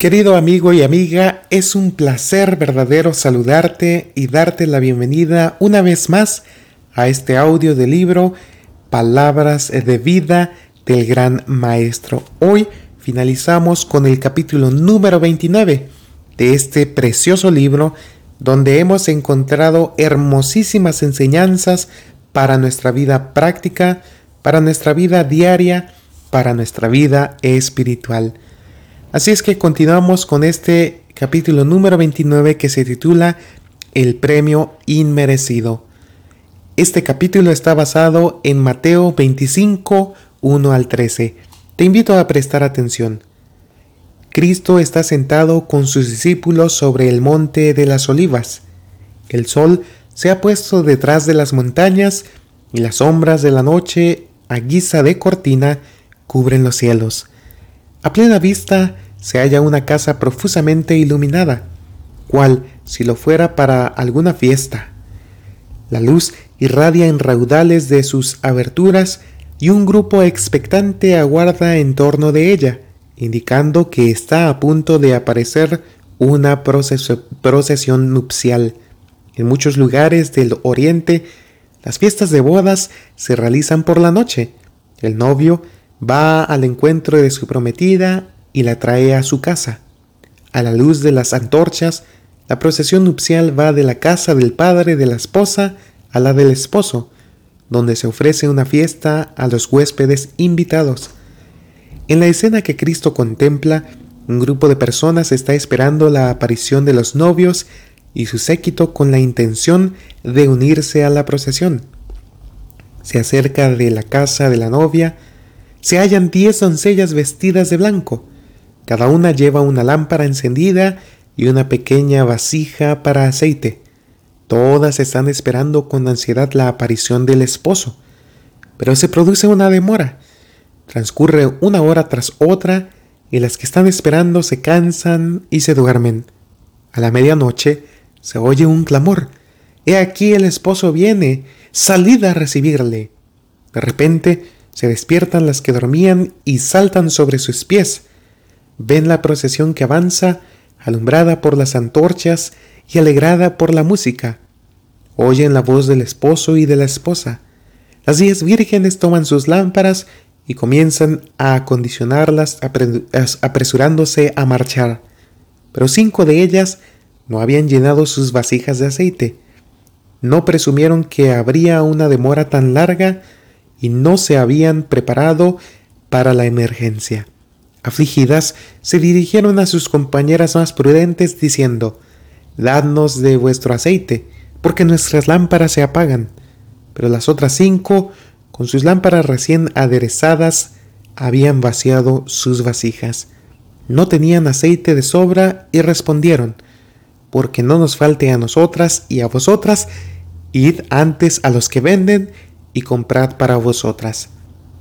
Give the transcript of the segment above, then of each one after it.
Querido amigo y amiga, es un placer verdadero saludarte y darte la bienvenida una vez más a este audio del libro Palabras de vida del gran maestro. Hoy finalizamos con el capítulo número 29 de este precioso libro donde hemos encontrado hermosísimas enseñanzas para nuestra vida práctica, para nuestra vida diaria, para nuestra vida espiritual. Así es que continuamos con este capítulo número 29 que se titula El premio inmerecido. Este capítulo está basado en Mateo 25, 1 al 13. Te invito a prestar atención. Cristo está sentado con sus discípulos sobre el monte de las olivas. El sol se ha puesto detrás de las montañas y las sombras de la noche, a guisa de cortina, cubren los cielos. A plena vista se halla una casa profusamente iluminada, cual si lo fuera para alguna fiesta. La luz irradia en raudales de sus aberturas y un grupo expectante aguarda en torno de ella, indicando que está a punto de aparecer una procesión nupcial. En muchos lugares del oriente, las fiestas de bodas se realizan por la noche. El novio va al encuentro de su prometida y la trae a su casa. A la luz de las antorchas, la procesión nupcial va de la casa del padre de la esposa a la del esposo, donde se ofrece una fiesta a los huéspedes invitados. En la escena que Cristo contempla, un grupo de personas está esperando la aparición de los novios y su séquito con la intención de unirse a la procesión. Se acerca de la casa de la novia, se hallan diez doncellas vestidas de blanco. Cada una lleva una lámpara encendida y una pequeña vasija para aceite. Todas están esperando con ansiedad la aparición del esposo. Pero se produce una demora. Transcurre una hora tras otra y las que están esperando se cansan y se duermen. A la medianoche se oye un clamor. He aquí el esposo viene, salid a recibirle. De repente se despiertan las que dormían y saltan sobre sus pies. Ven la procesión que avanza, alumbrada por las antorchas y alegrada por la música. Oyen la voz del esposo y de la esposa. Las diez vírgenes toman sus lámparas y comienzan a acondicionarlas apresurándose a marchar. Pero cinco de ellas no habían llenado sus vasijas de aceite. No presumieron que habría una demora tan larga y no se habían preparado para la emergencia. Afligidas, se dirigieron a sus compañeras más prudentes diciendo, Dadnos de vuestro aceite, porque nuestras lámparas se apagan. Pero las otras cinco, con sus lámparas recién aderezadas, habían vaciado sus vasijas. No tenían aceite de sobra y respondieron, porque no nos falte a nosotras y a vosotras, id antes a los que venden y comprad para vosotras.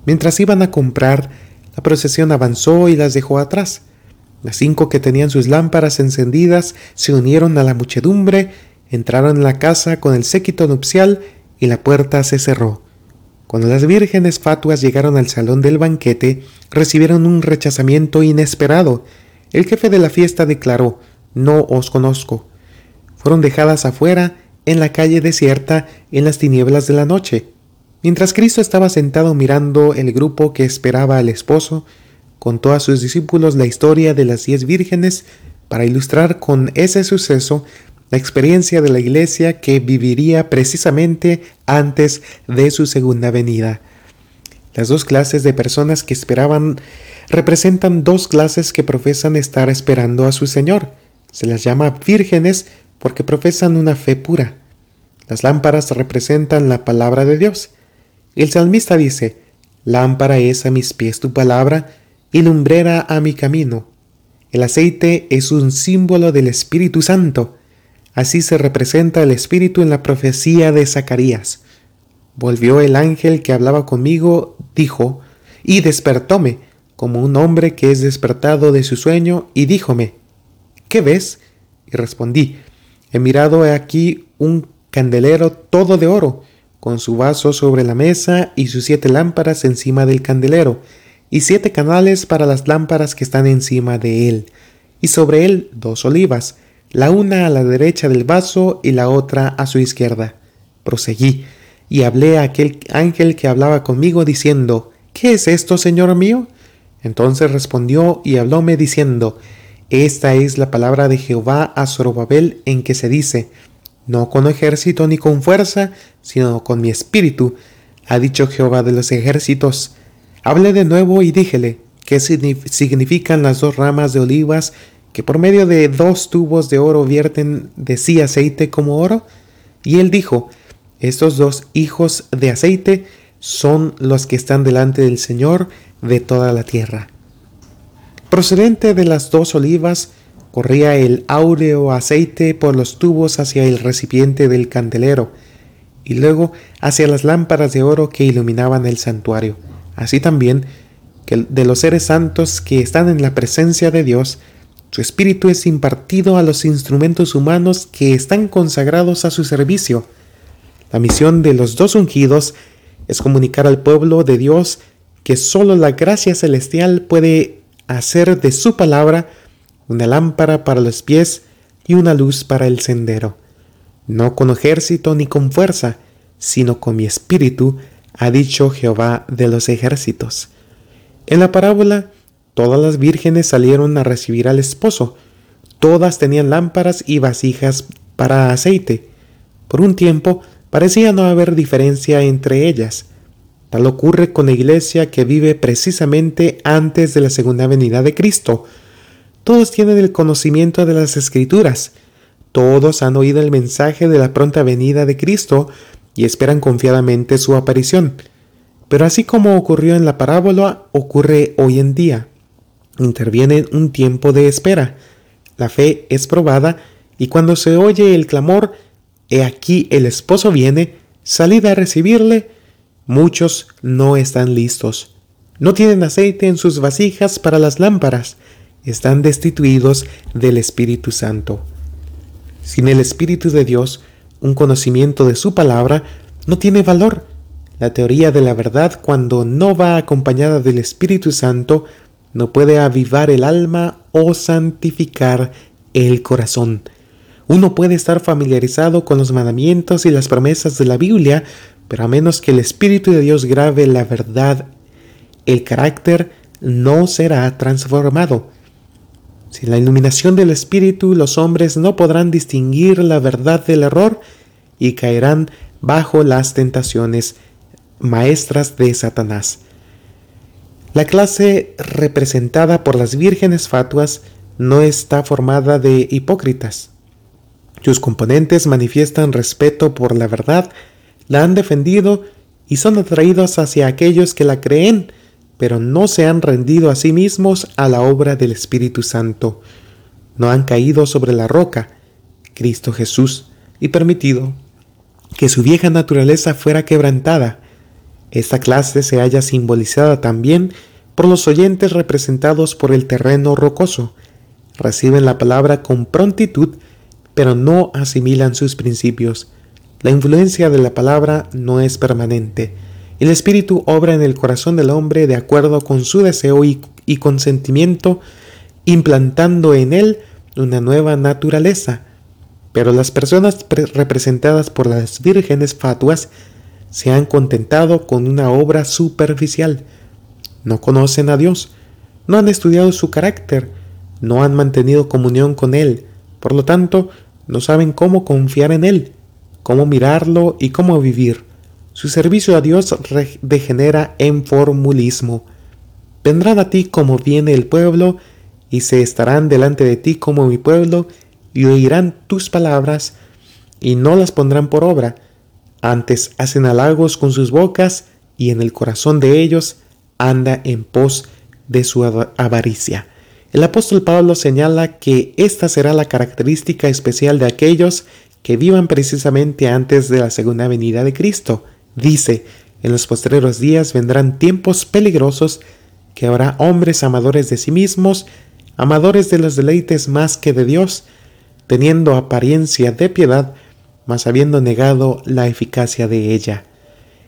Mientras iban a comprar, la procesión avanzó y las dejó atrás. Las cinco que tenían sus lámparas encendidas se unieron a la muchedumbre, entraron en la casa con el séquito nupcial y la puerta se cerró. Cuando las vírgenes fatuas llegaron al salón del banquete, recibieron un rechazamiento inesperado. El jefe de la fiesta declaró, No os conozco. Fueron dejadas afuera, en la calle desierta, en las tinieblas de la noche. Mientras Cristo estaba sentado mirando el grupo que esperaba al esposo, contó a sus discípulos la historia de las diez vírgenes para ilustrar con ese suceso la experiencia de la iglesia que viviría precisamente antes de su segunda venida. Las dos clases de personas que esperaban representan dos clases que profesan estar esperando a su Señor. Se las llama vírgenes porque profesan una fe pura. Las lámparas representan la palabra de Dios. El salmista dice, Lámpara es a mis pies tu palabra y lumbrera a mi camino. El aceite es un símbolo del Espíritu Santo. Así se representa el Espíritu en la profecía de Zacarías. Volvió el ángel que hablaba conmigo, dijo, y despertóme, como un hombre que es despertado de su sueño, y díjome, ¿qué ves? Y respondí, he mirado aquí un candelero todo de oro, con su vaso sobre la mesa y sus siete lámparas encima del candelero, y siete canales para las lámparas que están encima de él. y sobre él dos olivas, la una a la derecha del vaso y la otra a su izquierda. Proseguí, y hablé a aquel ángel que hablaba conmigo, diciendo, ¿Qué es esto, Señor mío? Entonces respondió y hablóme diciendo, Esta es la palabra de Jehová a Zorobabel en que se dice, No con ejército ni con fuerza, sino con mi espíritu, ha dicho Jehová de los ejércitos. Hablé de nuevo y díjele, ¿qué significan las dos ramas de olivas que por medio de dos tubos de oro vierten de sí aceite como oro? Y él dijo, estos dos hijos de aceite son los que están delante del Señor de toda la tierra. Procedente de las dos olivas, corría el áureo aceite por los tubos hacia el recipiente del candelero, y luego hacia las lámparas de oro que iluminaban el santuario. Así también que de los seres santos que están en la presencia de Dios, su espíritu es impartido a los instrumentos humanos que están consagrados a su servicio. La misión de los dos ungidos es comunicar al pueblo de Dios que sólo la gracia celestial puede hacer de su palabra una lámpara para los pies y una luz para el sendero. No con ejército ni con fuerza, sino con mi espíritu, ha dicho Jehová de los ejércitos. En la parábola, todas las vírgenes salieron a recibir al esposo. Todas tenían lámparas y vasijas para aceite. Por un tiempo parecía no haber diferencia entre ellas. Tal ocurre con la iglesia que vive precisamente antes de la segunda venida de Cristo. Todos tienen el conocimiento de las escrituras. Todos han oído el mensaje de la pronta venida de Cristo y esperan confiadamente su aparición. Pero así como ocurrió en la parábola, ocurre hoy en día. Interviene un tiempo de espera. La fe es probada y cuando se oye el clamor, he aquí el esposo viene, salid a recibirle, muchos no están listos. No tienen aceite en sus vasijas para las lámparas, están destituidos del Espíritu Santo. Sin el Espíritu de Dios, un conocimiento de su palabra no tiene valor. La teoría de la verdad, cuando no va acompañada del Espíritu Santo, no puede avivar el alma o santificar el corazón. Uno puede estar familiarizado con los mandamientos y las promesas de la Biblia, pero a menos que el Espíritu de Dios grave la verdad, el carácter no será transformado. Sin la iluminación del Espíritu, los hombres no podrán distinguir la verdad del error y caerán bajo las tentaciones maestras de Satanás. La clase representada por las vírgenes fatuas no está formada de hipócritas. Sus componentes manifiestan respeto por la verdad, la han defendido y son atraídos hacia aquellos que la creen, pero no se han rendido a sí mismos a la obra del Espíritu Santo. No han caído sobre la roca, Cristo Jesús, y permitido que su vieja naturaleza fuera quebrantada. Esta clase se halla simbolizada también por los oyentes representados por el terreno rocoso. Reciben la palabra con prontitud, pero no asimilan sus principios. La influencia de la palabra no es permanente el Espíritu obra en el corazón del hombre de acuerdo con su deseo y, consentimiento, implantando en él una nueva naturaleza. Pero las personas representadas por las vírgenes fatuas se han contentado con una obra superficial. No conocen a Dios, no han estudiado su carácter, no han mantenido comunión con Él, por lo tanto, no saben cómo confiar en Él, cómo mirarlo y cómo vivir. Su servicio a Dios degenera en formulismo. Vendrán a ti como viene el pueblo, y se estarán delante de ti como mi pueblo, y oirán tus palabras, y no las pondrán por obra. Antes hacen halagos con sus bocas, y en el corazón de ellos anda en pos de su avaricia. El apóstol Pablo señala que esta será la característica especial de aquellos que vivan precisamente antes de la segunda venida de Cristo. Dice, en los postreros días vendrán tiempos peligrosos que habrá hombres amadores de sí mismos, amadores de los deleites más que de Dios, teniendo apariencia de piedad, mas habiendo negado la eficacia de ella.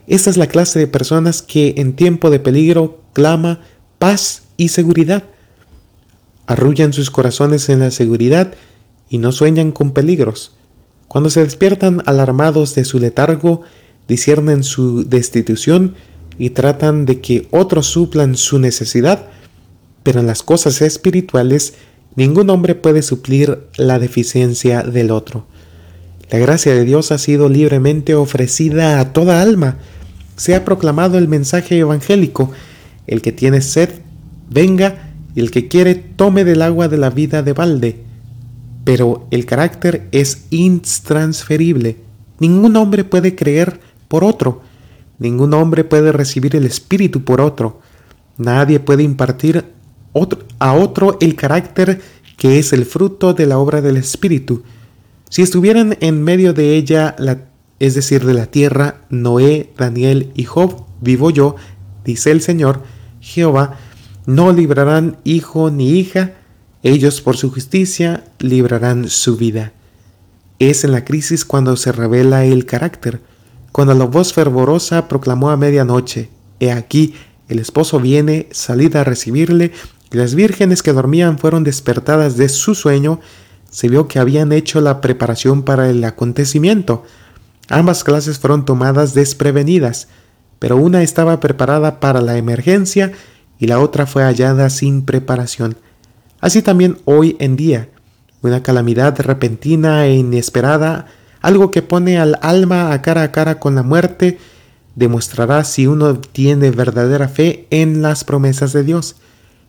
Esta es la clase de personas que en tiempo de peligro clama paz y seguridad. arrullan sus corazones en la seguridad y no sueñan con peligros. Cuando se despiertan alarmados de su letargo, disciernen su destitución y tratan de que otros suplan su necesidad, pero en las cosas espirituales ningún hombre puede suplir la deficiencia del otro. La gracia de Dios ha sido libremente ofrecida a toda alma. Se ha proclamado el mensaje evangélico. El que tiene sed, venga, y el que quiere, tome del agua de la vida de balde pero el carácter es intransferible. Ningún hombre puede creer por otro. Ningún hombre puede recibir el Espíritu por otro. Nadie puede impartir a otro el carácter que es el fruto de la obra del Espíritu. Si estuvieran en medio de ella, es decir, de la tierra, Noé, Daniel y Job, vivo yo, dice el Señor, Jehová, no librarán hijo ni hija, ellos por su justicia librarán su vida. Es en la crisis cuando se revela el carácter, cuando la voz fervorosa proclamó a medianoche, He aquí, el esposo viene, salida a recibirle, y las vírgenes que dormían fueron despertadas de su sueño, se vio que habían hecho la preparación para el acontecimiento. Ambas clases fueron tomadas desprevenidas, pero una estaba preparada para la emergencia y la otra fue hallada sin preparación. Así también hoy en día, una calamidad repentina e inesperada, algo que pone al alma a cara a cara con la muerte, demostrará si uno tiene verdadera fe en las promesas de Dios.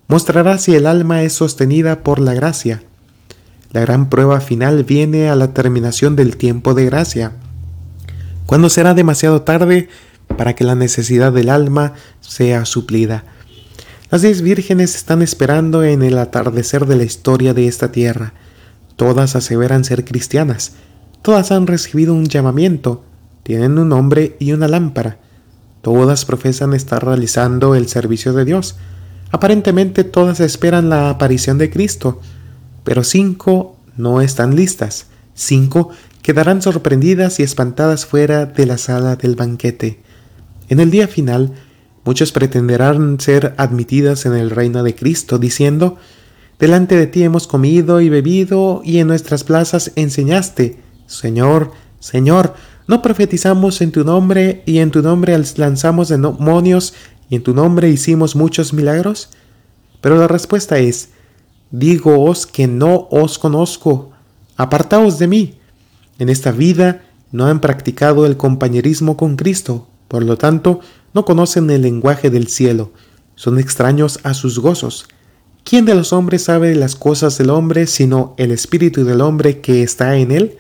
Mostrará si el alma es sostenida por la gracia. La gran prueba final viene a la terminación del tiempo de gracia, cuando será demasiado tarde para que la necesidad del alma sea suplida. Las diez vírgenes están esperando en el atardecer de la historia de esta tierra. Todas aseveran ser cristianas. Todas han recibido un llamamiento. Tienen un nombre y una lámpara. Todas profesan estar realizando el servicio de Dios. Aparentemente todas esperan la aparición de Cristo. Pero cinco no están listas. Cinco quedarán sorprendidas y espantadas fuera de la sala del banquete. En el día final, Muchos pretenderán ser admitidas en el reino de Cristo, diciendo, Delante de ti hemos comido y bebido, y en nuestras plazas enseñaste. Señor, Señor, ¿no profetizamos en tu nombre, y en tu nombre lanzamos demonios, y en tu nombre hicimos muchos milagros? Pero la respuesta es, Digoos que no os conozco, apartaos de mí. En esta vida no han practicado el compañerismo con Cristo, por lo tanto, no conocen el lenguaje del cielo, son extraños a sus gozos. ¿Quién de los hombres sabe las cosas del hombre sino el espíritu del hombre que está en él?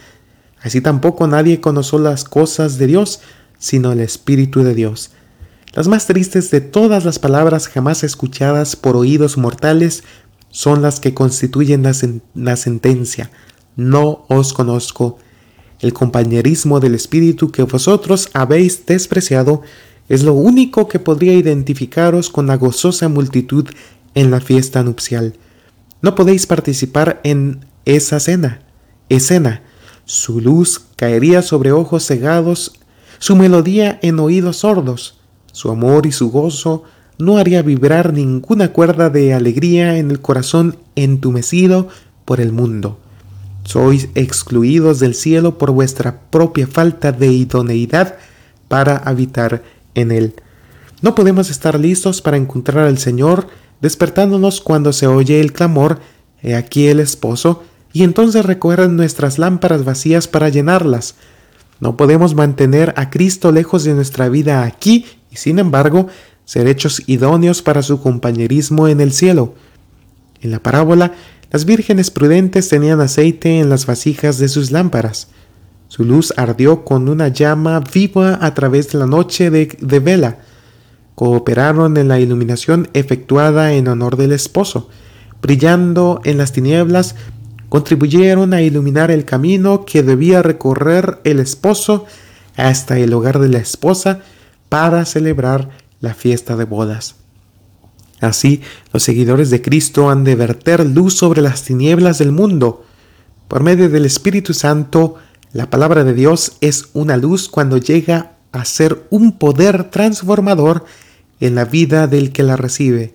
Así tampoco nadie conoció las cosas de Dios sino el espíritu de Dios. Las más tristes de todas las palabras jamás escuchadas por oídos mortales son las que constituyen la, la sentencia. No os conozco. El compañerismo del espíritu que vosotros habéis despreciado es lo único que podría identificaros con la gozosa multitud en la fiesta nupcial. No podéis participar en esa cena, escena. Su luz caería sobre ojos cegados, su melodía en oídos sordos, su amor y su gozo no haría vibrar ninguna cuerda de alegría en el corazón entumecido por el mundo. Sois excluidos del cielo por vuestra propia falta de idoneidad para habitar en él. No podemos estar listos para encontrar al Señor despertándonos cuando se oye el clamor, he aquí el esposo, y entonces recorren nuestras lámparas vacías para llenarlas. No podemos mantener a Cristo lejos de nuestra vida aquí y sin embargo ser hechos idóneos para su compañerismo en el cielo. En la parábola, las vírgenes prudentes tenían aceite en las vasijas de sus lámparas. Su luz ardió con una llama viva a través de la noche de, vela. Cooperaron en la iluminación efectuada en honor del esposo. Brillando en las tinieblas, contribuyeron a iluminar el camino que debía recorrer el esposo hasta el hogar de la esposa para celebrar la fiesta de bodas. Así, los seguidores de Cristo han de verter luz sobre las tinieblas del mundo. Por medio del Espíritu Santo, la palabra de Dios es una luz cuando llega a ser un poder transformador en la vida del que la recibe,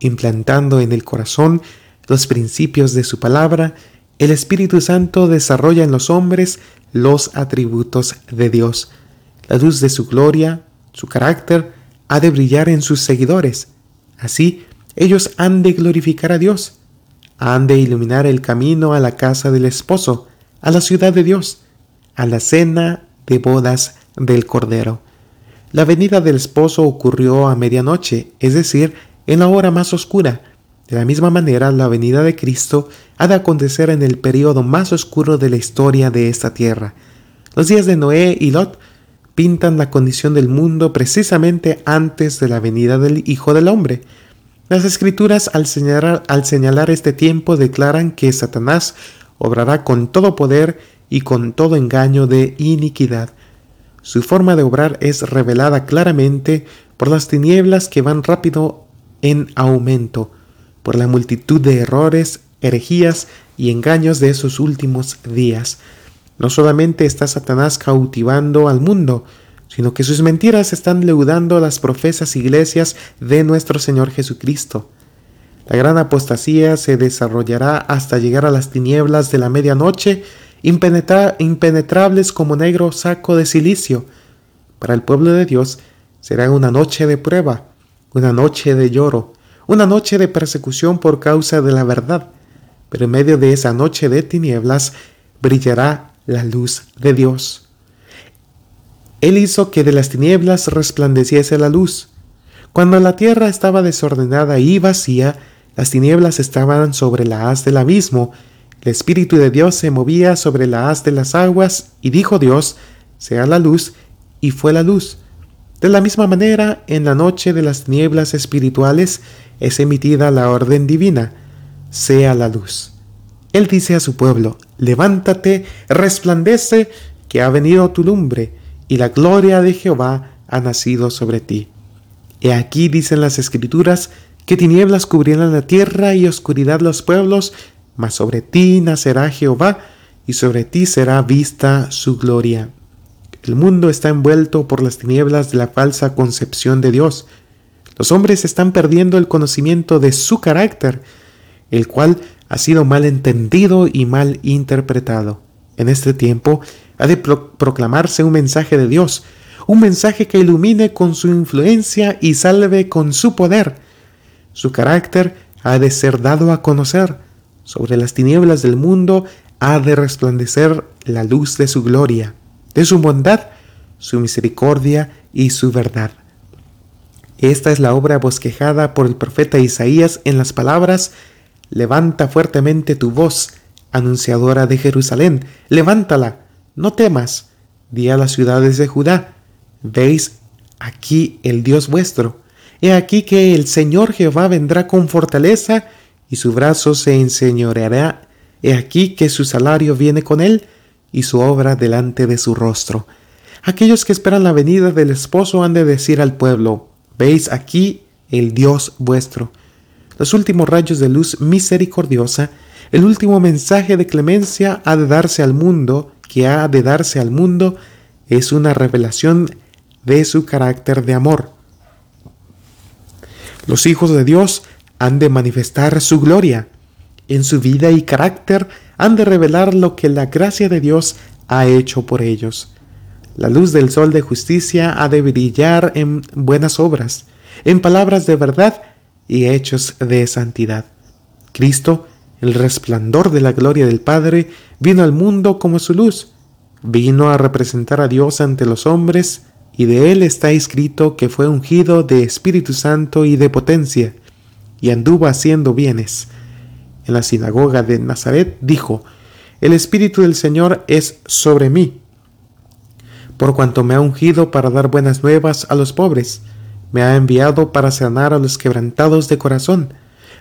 implantando en el corazón los principios de su palabra, el Espíritu Santo desarrolla en los hombres los atributos de Dios. La luz de su gloria, su carácter, ha de brillar en sus seguidores. Así, ellos han de glorificar a Dios, han de iluminar el camino a la casa del esposo, a la ciudad de Dios, a la cena de bodas del Cordero. La venida del esposo ocurrió a medianoche, es decir, en la hora más oscura. De la misma manera, la venida de Cristo ha de acontecer en el periodo más oscuro de la historia de esta tierra. Los días de Noé y Lot pintan la condición del mundo precisamente antes de la venida del Hijo del Hombre. Las escrituras al señalar, al señalar este tiempo declaran que Satanás obrará con todo poder y con todo engaño de iniquidad. Su forma de obrar es revelada claramente por las tinieblas que van rápido en aumento, por la multitud de errores, herejías y engaños de esos últimos días. No solamente está Satanás cautivando al mundo, sino que sus mentiras están leudando las profesas iglesias de nuestro Señor Jesucristo. La gran apostasía se desarrollará hasta llegar a las tinieblas de la medianoche, impenetrables como negro saco de silicio. Para el pueblo de Dios será una noche de prueba, una noche de lloro, una noche de persecución por causa de la verdad, pero en medio de esa noche de tinieblas brillará la luz de Dios. Él hizo que de las tinieblas resplandeciese la luz. Cuando la tierra estaba desordenada y vacía, las tinieblas estaban sobre la haz del abismo, el Espíritu de Dios se movía sobre la haz de las aguas, y dijo Dios, sea la luz, y fue la luz. De la misma manera, en la noche de las nieblas espirituales es emitida la orden divina, sea la luz. Él dice a su pueblo, levántate, resplandece, que ha venido tu lumbre, y la gloria de Jehová ha nacido sobre ti. He aquí dicen las escrituras, que tinieblas cubrirán la tierra y oscuridad los pueblos, mas sobre ti nacerá Jehová, y sobre ti será vista su gloria. El mundo está envuelto por las tinieblas de la falsa concepción de Dios. Los hombres están perdiendo el conocimiento de su carácter, el cual ha sido mal entendido y mal interpretado. En este tiempo ha de proclamarse un mensaje de Dios, un mensaje que ilumine con su influencia y salve con su poder su carácter ha de ser dado a conocer. Sobre las tinieblas del mundo ha de resplandecer la luz de su gloria, de su bondad, su misericordia y su verdad. Esta es la obra bosquejada por el profeta Isaías en las palabras, Levanta fuertemente tu voz, anunciadora de Jerusalén, levántala, no temas, di a las ciudades de Judá, veis aquí el Dios vuestro He aquí que el Señor Jehová vendrá con fortaleza y su brazo se enseñoreará. He aquí que su salario viene con él y su obra delante de su rostro. Aquellos que esperan la venida del esposo han de decir al pueblo, veis aquí el Dios vuestro. Los últimos rayos de luz misericordiosa, el último mensaje de clemencia ha de darse al mundo, que ha de darse al mundo, es una revelación de su carácter de amor. Los hijos de Dios han de manifestar su gloria. En su vida y carácter han de revelar lo que la gracia de Dios ha hecho por ellos. La luz del sol de justicia ha de brillar en buenas obras, en palabras de verdad y hechos de santidad. Cristo, el resplandor de la gloria del Padre, vino al mundo como su luz. Vino a representar a Dios ante los hombres y de él está escrito que fue ungido de Espíritu Santo y de potencia, y anduvo haciendo bienes. En la sinagoga de Nazaret dijo, El Espíritu del Señor es sobre mí, por cuanto me ha ungido para dar buenas nuevas a los pobres, me ha enviado para sanar a los quebrantados de corazón,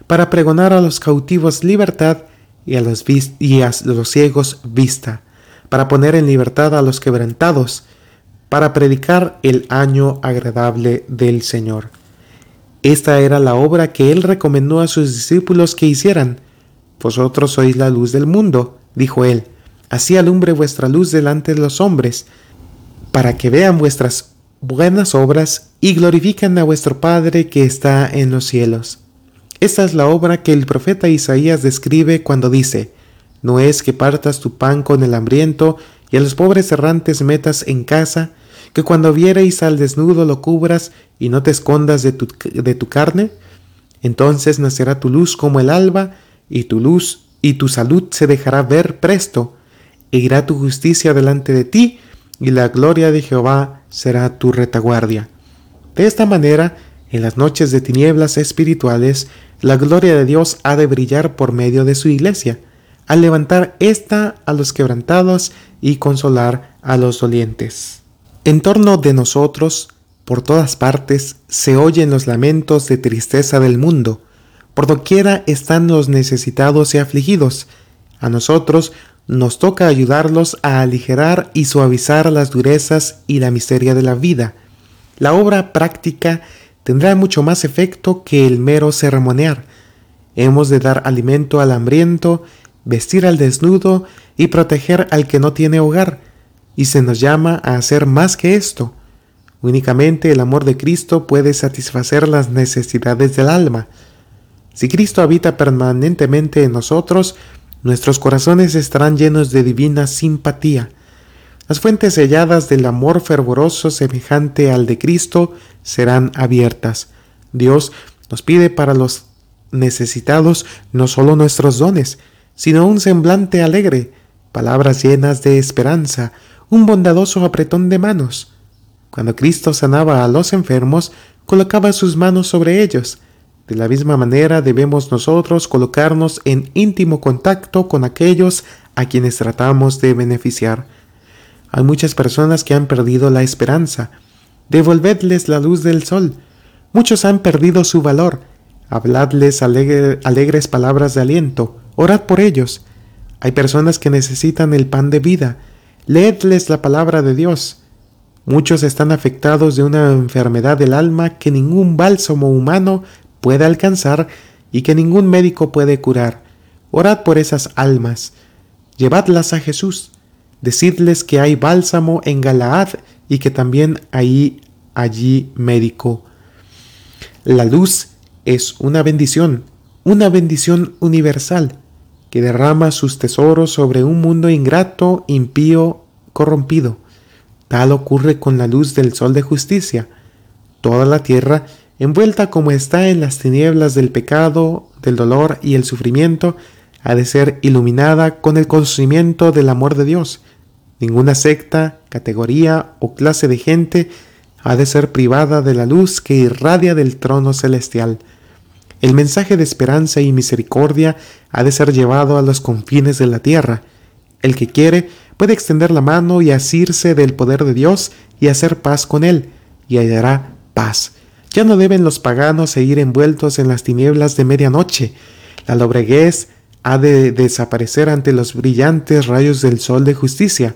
para pregonar a los cautivos libertad y a los, ciegos vista, para poner en libertad a los quebrantados, para predicar el año agradable del Señor. Esta era la obra que él recomendó a sus discípulos que hicieran. Vosotros sois la luz del mundo, dijo él, así alumbre vuestra luz delante de los hombres, para que vean vuestras buenas obras y glorifiquen a vuestro Padre que está en los cielos. Esta es la obra que el profeta Isaías describe cuando dice, No es que partas tu pan con el hambriento y a los pobres errantes metas en casa, que cuando viereis al desnudo lo cubras y no te escondas de tu, de tu carne, entonces nacerá tu luz como el alba, y tu luz y tu salud se dejará ver presto, e irá tu justicia delante de ti, y la gloria de Jehová será tu retaguardia. De esta manera, en las noches de tinieblas espirituales, la gloria de Dios ha de brillar por medio de su iglesia, al levantar ésta a los quebrantados y consolar a los dolientes. En torno de nosotros, por todas partes, se oyen los lamentos de tristeza del mundo, por doquiera están los necesitados y afligidos. A nosotros nos toca ayudarlos a aligerar y suavizar las durezas y la miseria de la vida. La obra práctica tendrá mucho más efecto que el mero ceremoniar. Hemos de dar alimento al hambriento, vestir al desnudo y proteger al que no tiene hogar, y se nos llama a hacer más que esto. Únicamente el amor de Cristo puede satisfacer las necesidades del alma. Si Cristo habita permanentemente en nosotros, nuestros corazones estarán llenos de divina simpatía. Las fuentes selladas del amor fervoroso semejante al de Cristo serán abiertas. Dios nos pide para los necesitados no solo nuestros dones, sino un semblante alegre, palabras llenas de esperanza, un bondadoso apretón de manos. Cuando Cristo sanaba a los enfermos, colocaba sus manos sobre ellos, de la misma manera debemos nosotros colocarnos en íntimo contacto con aquellos a quienes tratamos de beneficiar. Hay muchas personas que han perdido la esperanza. Devolvedles la luz del sol. Muchos han perdido su valor. Habladles alegres palabras de aliento. Orad por ellos. Hay personas que necesitan el pan de vida. Leedles la palabra de Dios. Muchos están afectados de una enfermedad del alma que ningún bálsamo humano puede alcanzar y que ningún médico puede curar. Orad por esas almas, llevadlas a Jesús, decidles que hay bálsamo en Galaad y que también hay allí médico. La luz es una bendición, una bendición universal, que derrama sus tesoros sobre un mundo ingrato, impío, corrompido. Tal ocurre con la luz del sol de justicia. Toda la tierra envuelta como está en las tinieblas del pecado, del dolor y el sufrimiento, ha de ser iluminada con el conocimiento del amor de Dios. Ninguna secta, categoría o clase de gente ha de ser privada de la luz que irradia del trono celestial. El mensaje de esperanza y misericordia ha de ser llevado a los confines de la tierra. El que quiere puede extender la mano y asirse del poder de Dios y hacer paz con él, y hallará paz. Ya no deben los paganos seguir envueltos en las tinieblas de medianoche. La lobreguez ha de desaparecer ante los brillantes rayos del sol de justicia.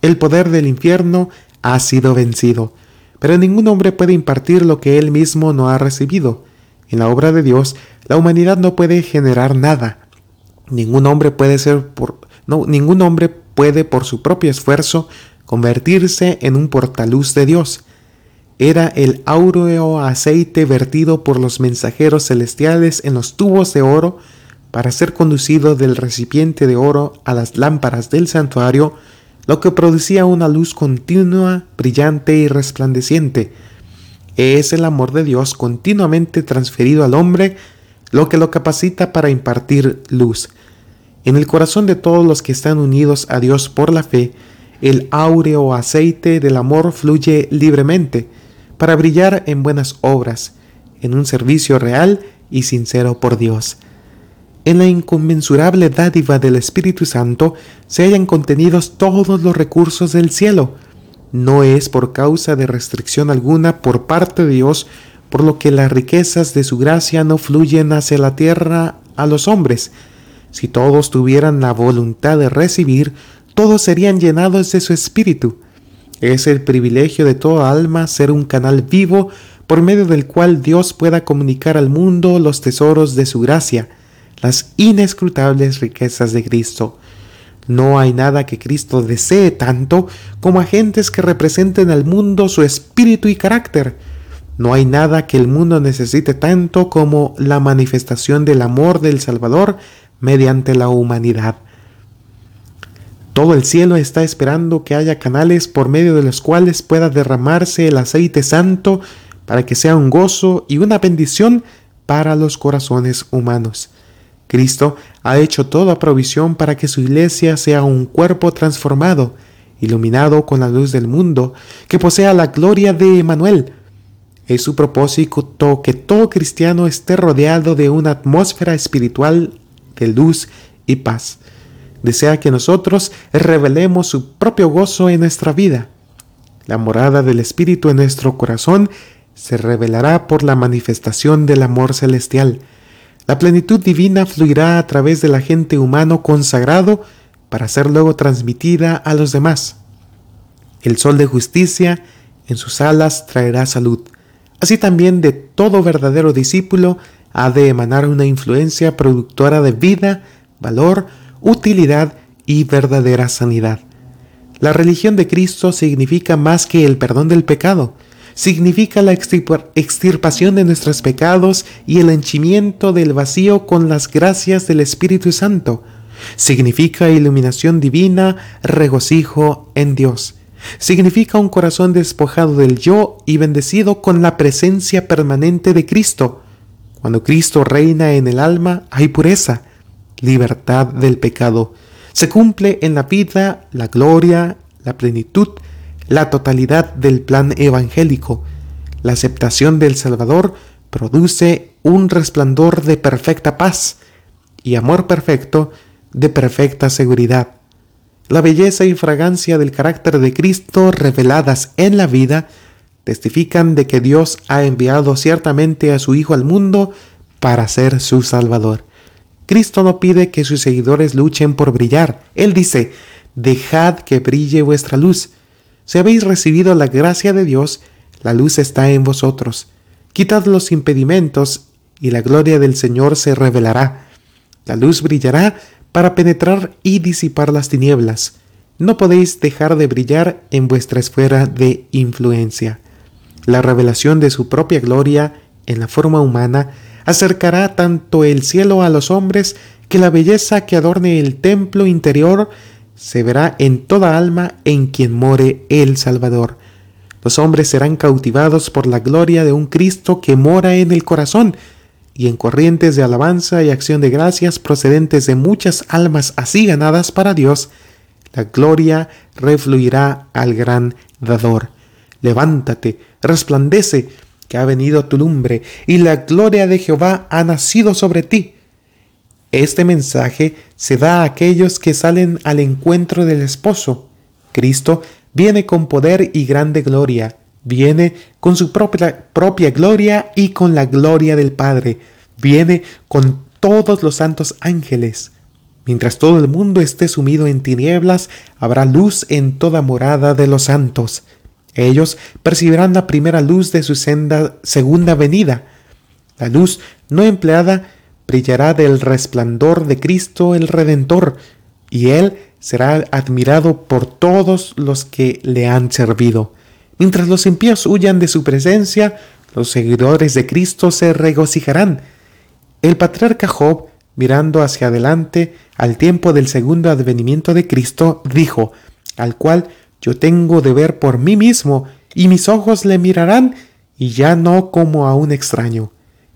El poder del infierno ha sido vencido. Pero ningún hombre puede impartir lo que él mismo no ha recibido. En la obra de Dios, la humanidad no puede generar nada. Ningún hombre puede ser por no, ningún hombre puede por su propio esfuerzo convertirse en un portaluz de Dios era el áureo aceite vertido por los mensajeros celestiales en los tubos de oro para ser conducido del recipiente de oro a las lámparas del santuario, lo que producía una luz continua, brillante y resplandeciente. Es el amor de Dios continuamente transferido al hombre lo que lo capacita para impartir luz. En el corazón de todos los que están unidos a Dios por la fe, el áureo aceite del amor fluye libremente, para brillar en buenas obras, en un servicio real y sincero por Dios. En la inconmensurable dádiva del Espíritu Santo se hallan contenidos todos los recursos del cielo. No es por causa de restricción alguna por parte de Dios por lo que las riquezas de su gracia no fluyen hacia la tierra a los hombres. Si todos tuvieran la voluntad de recibir, todos serían llenados de su espíritu. Es el privilegio de toda alma ser un canal vivo por medio del cual Dios pueda comunicar al mundo los tesoros de su gracia, las inescrutables riquezas de Cristo. No hay nada que Cristo desee tanto como agentes que representen al mundo su espíritu y carácter. No hay nada que el mundo necesite tanto como la manifestación del amor del Salvador mediante la humanidad. Todo el cielo está esperando que haya canales por medio de los cuales pueda derramarse el aceite santo para que sea un gozo y una bendición para los corazones humanos. Cristo ha hecho toda provisión para que su iglesia sea un cuerpo transformado, iluminado con la luz del mundo, que posea la gloria de Emanuel. Es su propósito que todo cristiano esté rodeado de una atmósfera espiritual de luz y paz. Desea que nosotros revelemos su propio gozo en nuestra vida. La morada del Espíritu en nuestro corazón se revelará por la manifestación del amor celestial la plenitud divina fluirá a través del agente humano consagrado para ser luego transmitida a los demás. El sol de justicia en sus alas traerá salud. Así también de todo verdadero discípulo ha de emanar una influencia productora de vida, valor, utilidad y verdadera sanidad. La religión de Cristo significa más que el perdón del pecado, significa la extirpación de nuestros pecados y el henchimiento del vacío con las gracias del Espíritu Santo. Significa iluminación divina, regocijo en Dios. Significa un corazón despojado del yo y bendecido con la presencia permanente de Cristo. Cuando Cristo reina en el alma hay pureza, libertad del pecado. Se cumple en la vida la gloria, la plenitud, la totalidad del plan evangélico. La aceptación del Salvador produce un resplandor de perfecta paz y amor perfecto de perfecta seguridad. La belleza y fragancia del carácter de Cristo reveladas en la vida testifican de que Dios ha enviado ciertamente a su Hijo al mundo para ser su Salvador. Cristo no pide que sus seguidores luchen por brillar. Él dice, dejad que brille vuestra luz si habéis recibido la gracia de Dios, la luz está en vosotros. Quitad los impedimentos y la gloria del Señor se revelará. La luz brillará para penetrar y disipar las tinieblas. No podéis dejar de brillar en vuestra esfera de influencia. La revelación de su propia gloria en la forma humana acercará tanto el cielo a los hombres que la belleza que adorne el templo interior se verá en toda alma en quien more el Salvador. Los hombres serán cautivados por la gloria de un Cristo que mora en el corazón, y en corrientes de alabanza y acción de gracias procedentes de muchas almas así ganadas para Dios, la gloria refluirá al gran dador. Levántate, resplandece, que ha venido tu lumbre, y la gloria de Jehová ha nacido sobre ti. Este mensaje se da a aquellos que salen al encuentro del esposo. Cristo viene con poder y grande gloria, viene con su propia, propia gloria y con la gloria del Padre, viene con todos los santos ángeles. Mientras todo el mundo esté sumido en tinieblas, habrá luz en toda morada de los santos. Ellos percibirán la primera luz de su segunda venida. La luz no empleada brillará del resplandor de Cristo el Redentor, y Él será admirado por todos los que le han servido. Mientras los impíos huyan de su presencia, los seguidores de Cristo se regocijarán. El patriarca Job, mirando hacia adelante al tiempo del segundo advenimiento de Cristo, dijo, al cual yo tengo de ver por mí mismo, y mis ojos le mirarán, y ya no como a un extraño.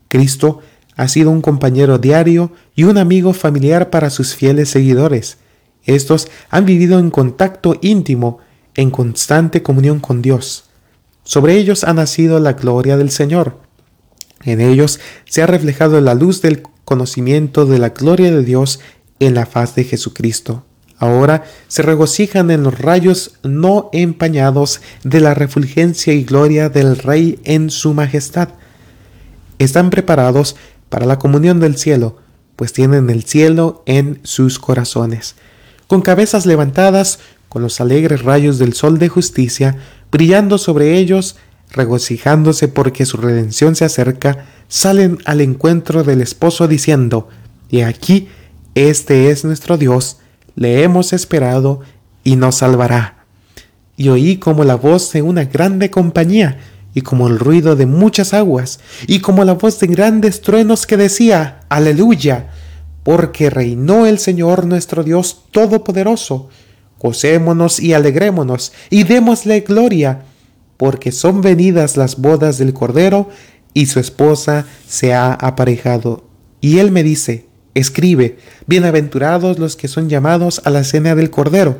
Cristo ha sido un compañero diario y un amigo familiar para sus fieles seguidores. Estos han vivido en contacto íntimo, en constante comunión con Dios. Sobre ellos ha nacido la gloria del Señor. En ellos se ha reflejado la luz del conocimiento de la gloria de Dios en la faz de Jesucristo. Ahora se regocijan en los rayos no empañados de la refulgencia y gloria del Rey en su majestad. Están preparados para la comunión del cielo, pues tienen el cielo en sus corazones. Con cabezas levantadas, con los alegres rayos del sol de justicia, brillando sobre ellos, regocijándose porque su redención se acerca, salen al encuentro del esposo diciendo, Y aquí, este es nuestro Dios, le hemos esperado y nos salvará. Y oí como la voz de una grande compañía, y como el ruido de muchas aguas, y como la voz de grandes truenos que decía, Aleluya, porque reinó el Señor nuestro Dios Todopoderoso. Gocémonos y alegrémonos, y démosle gloria, porque son venidas las bodas del Cordero, y su esposa se ha aparejado. Y él me dice, escribe, bienaventurados los que son llamados a la cena del Cordero.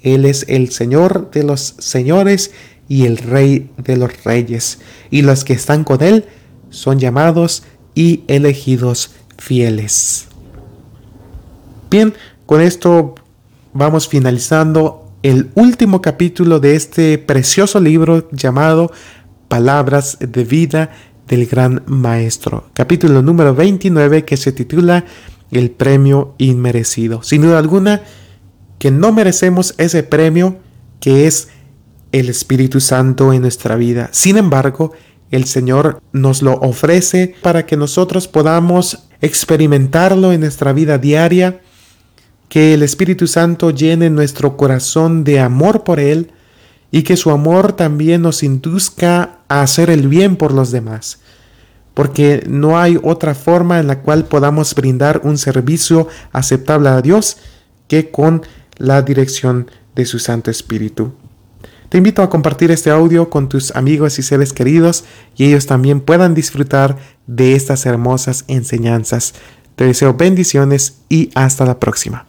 Él es el Señor de los señores y el Rey de los reyes, y los que están con Él son llamados y elegidos fieles. Bien, con esto vamos finalizando el último capítulo de este precioso libro llamado Palabras de vida del gran maestro. Capítulo número 29 que se titula El premio inmerecido. Sin duda alguna que no merecemos ese premio que es el Espíritu Santo en nuestra vida. Sin embargo, el Señor nos lo ofrece para que nosotros podamos experimentarlo en nuestra vida diaria, que el Espíritu Santo llene nuestro corazón de amor por Él y que su amor también nos induzca a hacer el bien por los demás, porque no hay otra forma en la cual podamos brindar un servicio aceptable a Dios que con la dirección de su Santo Espíritu. Te invito a compartir este audio con tus amigos y seres queridos y ellos también puedan disfrutar de estas hermosas enseñanzas. Te deseo bendiciones y hasta la próxima.